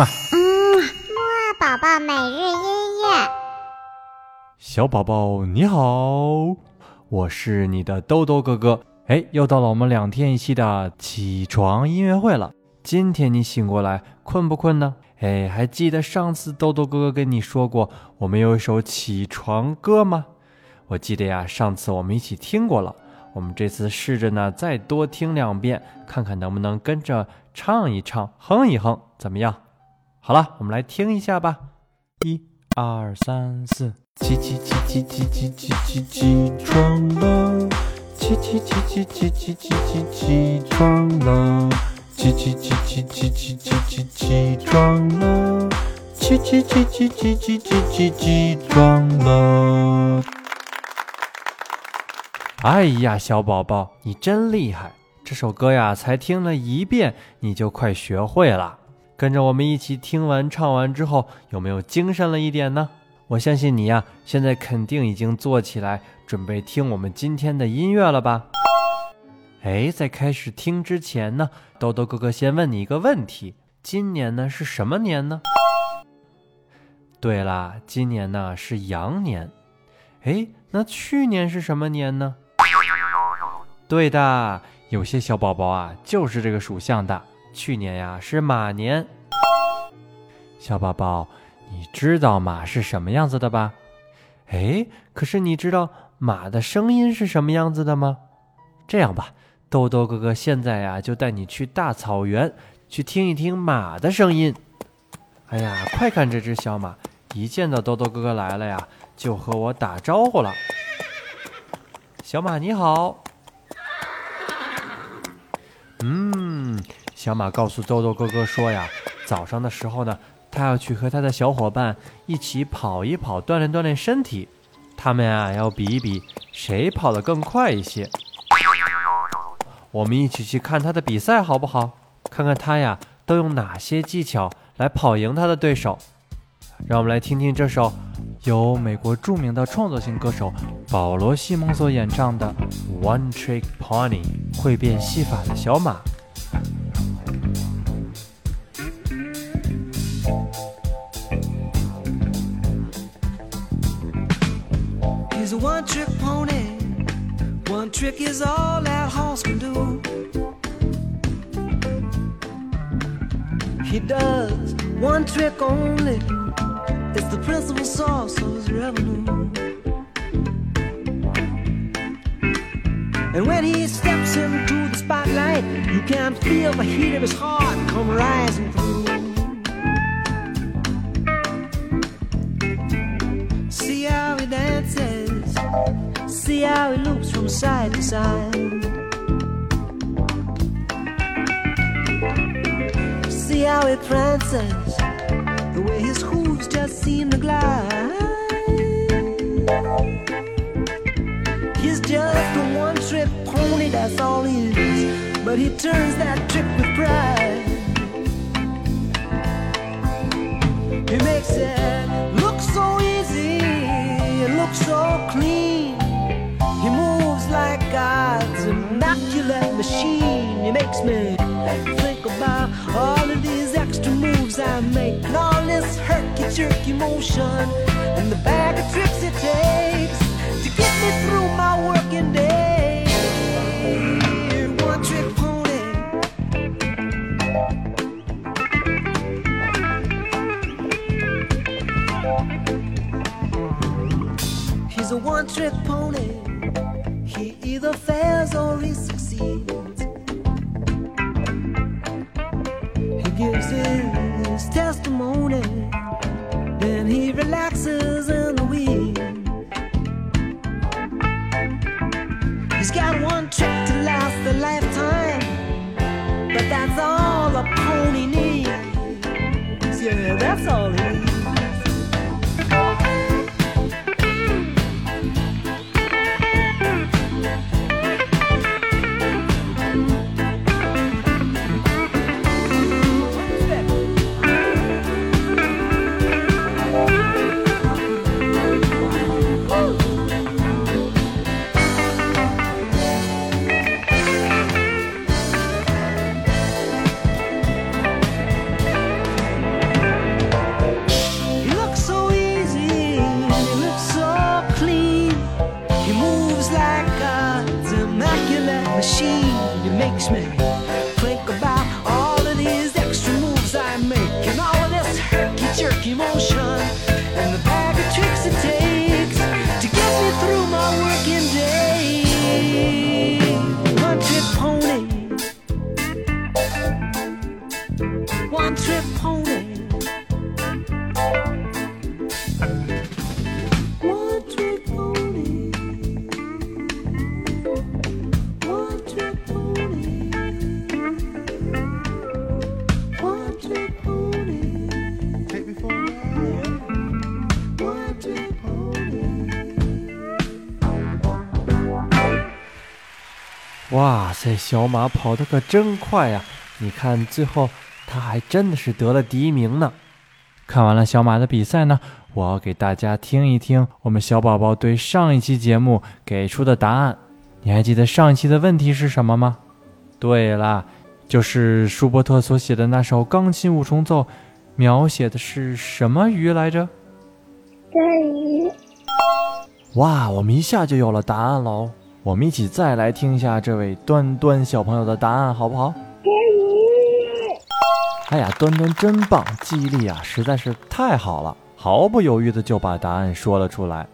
嘛。嗯，木二宝宝每日音乐。小宝宝你好，我是你的豆豆哥哥。哎，又到了我们两天一期的起床音乐会了。今天你醒过来困不困呢？哎，还记得上次豆豆哥哥跟你说过我们有一首起床歌吗？我记得呀，上次我们一起听过了。我们这次试着呢，再多听两遍，看看能不能跟着唱一唱、哼一哼，怎么样？好了，我们来听一下吧。一、二、三、四，起起起起起起起起起床了，起起起起起起起起起床了，起起起起起起起起起床了，起起起起起起起起起床了。哎呀，小宝宝，你真厉害！这首歌呀，才听了一遍，你就快学会了。跟着我们一起听完唱完之后，有没有精神了一点呢？我相信你呀，现在肯定已经坐起来，准备听我们今天的音乐了吧？哎，在开始听之前呢，豆豆哥哥先问你一个问题：今年呢是什么年呢？对啦，今年呢是羊年。哎，那去年是什么年呢？对的，有些小宝宝啊，就是这个属相的。去年呀是马年。小宝宝，你知道马是什么样子的吧？哎，可是你知道马的声音是什么样子的吗？这样吧，豆豆哥哥现在呀就带你去大草原，去听一听马的声音。哎呀，快看这只小马，一见到豆豆哥哥来了呀，就和我打招呼了。小马你好。嗯，小马告诉豆豆哥哥说呀，早上的时候呢，他要去和他的小伙伴一起跑一跑，锻炼锻炼身体。他们呀要比一比谁跑得更快一些。我们一起去看他的比赛好不好？看看他呀都用哪些技巧来跑赢他的对手。让我们来听听这首由美国著名的创作型歌手保罗·西蒙所演唱的《One Trick Pony》会变戏法的小马。Trick is all that horse can do. He does one trick only. It's the principal source of his revenue. And when he steps into the spotlight, you can feel the heat of his heart come rising through. See how he dances, see how he loops from side to side. See how he prances, the way his hooves just seem to glide. He's just a one trip pony, that's all he is. But he turns that trick with pride. He makes it look so easy, it looks so clean. God's immaculate machine. He makes me think about all of these extra moves I make, and all this herky jerky motion, and the bag of tricks it takes to get me through my working day. One trick pony. He's a one trick pony. through my world. 哇塞，小马跑得可真快呀！你看，最后他还真的是得了第一名呢。看完了小马的比赛呢，我要给大家听一听我们小宝宝对上一期节目给出的答案。你还记得上一期的问题是什么吗？对啦，就是舒伯特所写的那首钢琴五重奏，描写的是什么鱼来着？真鱼。哇，我们一下就有了答案喽！我们一起再来听一下这位端端小朋友的答案，好不好？哎呀，端端真棒，记忆力啊实在是太好了，毫不犹豫的就把答案说了出来。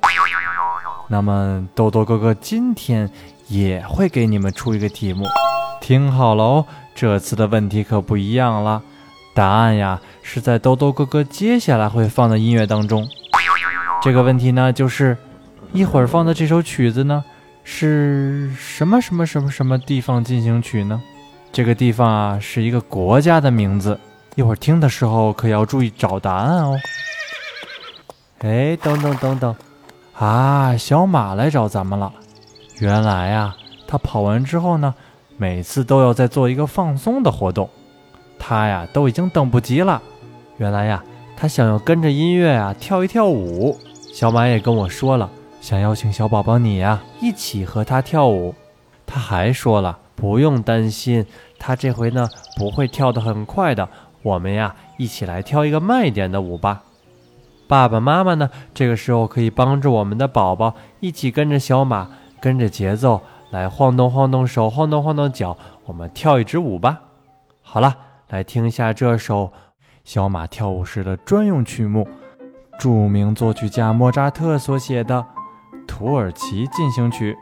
那么豆豆哥哥今天也会给你们出一个题目，听好了哦，这次的问题可不一样了，答案呀是在豆豆哥哥接下来会放的音乐当中。这个问题呢就是，一会儿放的这首曲子呢是什么什么什么什么地方进行曲呢？这个地方啊是一个国家的名字，一会儿听的时候可要注意找答案哦。哎，等等等等，啊，小马来找咱们了。原来呀、他跑完之后呢，每次都要再做一个放松的活动，他呀都已经等不及了。原来呀，他想要跟着音乐啊跳一跳舞。小马也跟我说了，想邀请小宝宝你呀一起和他跳舞。他还说了，不用担心，他这回呢不会跳得很快的。我们呀一起来跳一个慢一点的舞吧。爸爸妈妈呢，这个时候可以帮助我们的宝宝一起跟着小马，跟着节奏来晃动晃动手，晃动晃动脚，我们跳一支舞吧。好了，来听一下这首小马跳舞时的专用曲目，著名作曲家莫扎特所写的《土耳其进行曲》。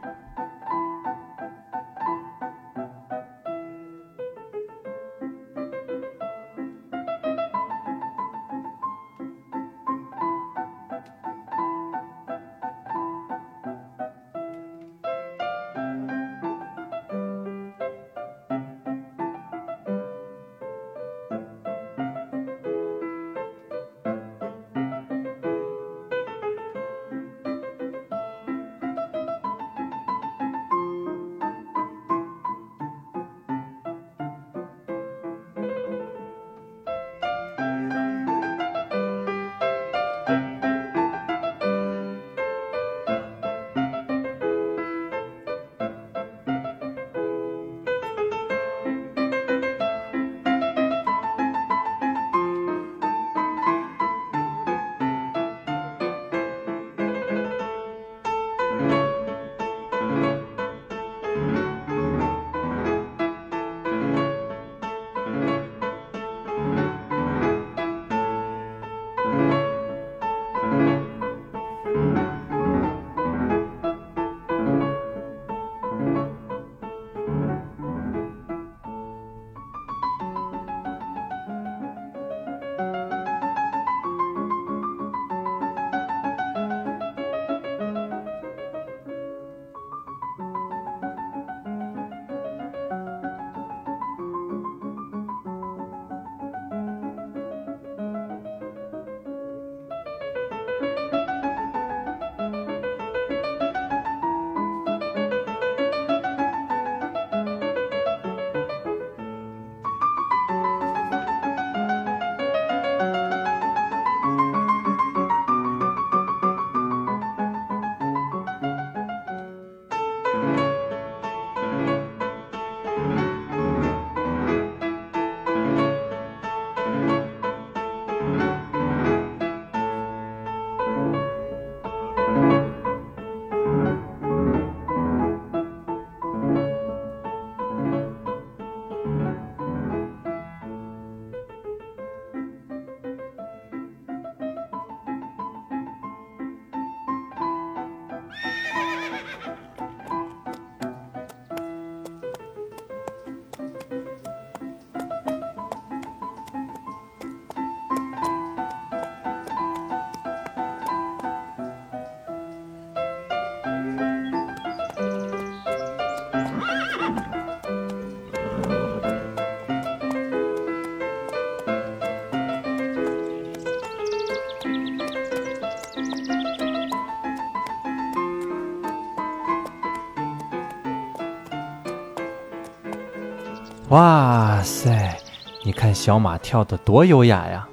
哇塞，你看小马跳得多优雅呀！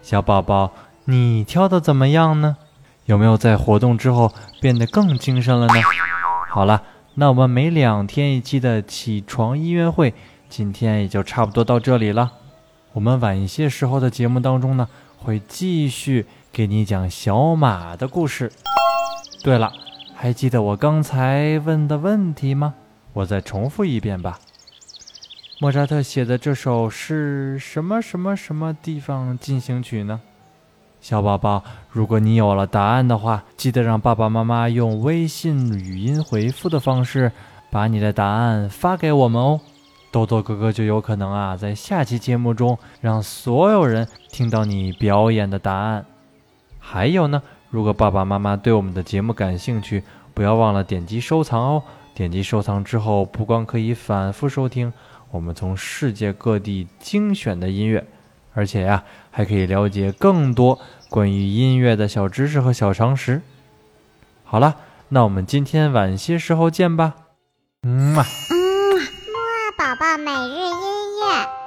小宝宝，你跳的怎么样呢？有没有在活动之后变得更精神了呢？好了，那我们每两天一期的起床音乐会，今天也就差不多到这里了。我们晚一些时候的节目当中呢，会继续给你讲小马的故事。对了，还记得我刚才问的问题吗？我再重复一遍吧。莫扎特写的这首是什么什么什么地方进行曲呢？小宝宝，如果你有了答案的话，记得让爸爸妈妈用微信语音回复的方式把你的答案发给我们哦。豆豆哥哥就有可能啊，在下期节目中让所有人听到你表演的答案。还有呢，如果爸爸妈妈对我们的节目感兴趣，不要忘了点击收藏哦。点击收藏之后，不光可以反复收听我们从世界各地精选的音乐，而且呀，还可以了解更多关于音乐的小知识和小常识。好了，那我们今天晚些时候见吧。嗯嘛。嗯，木二宝宝每日音乐。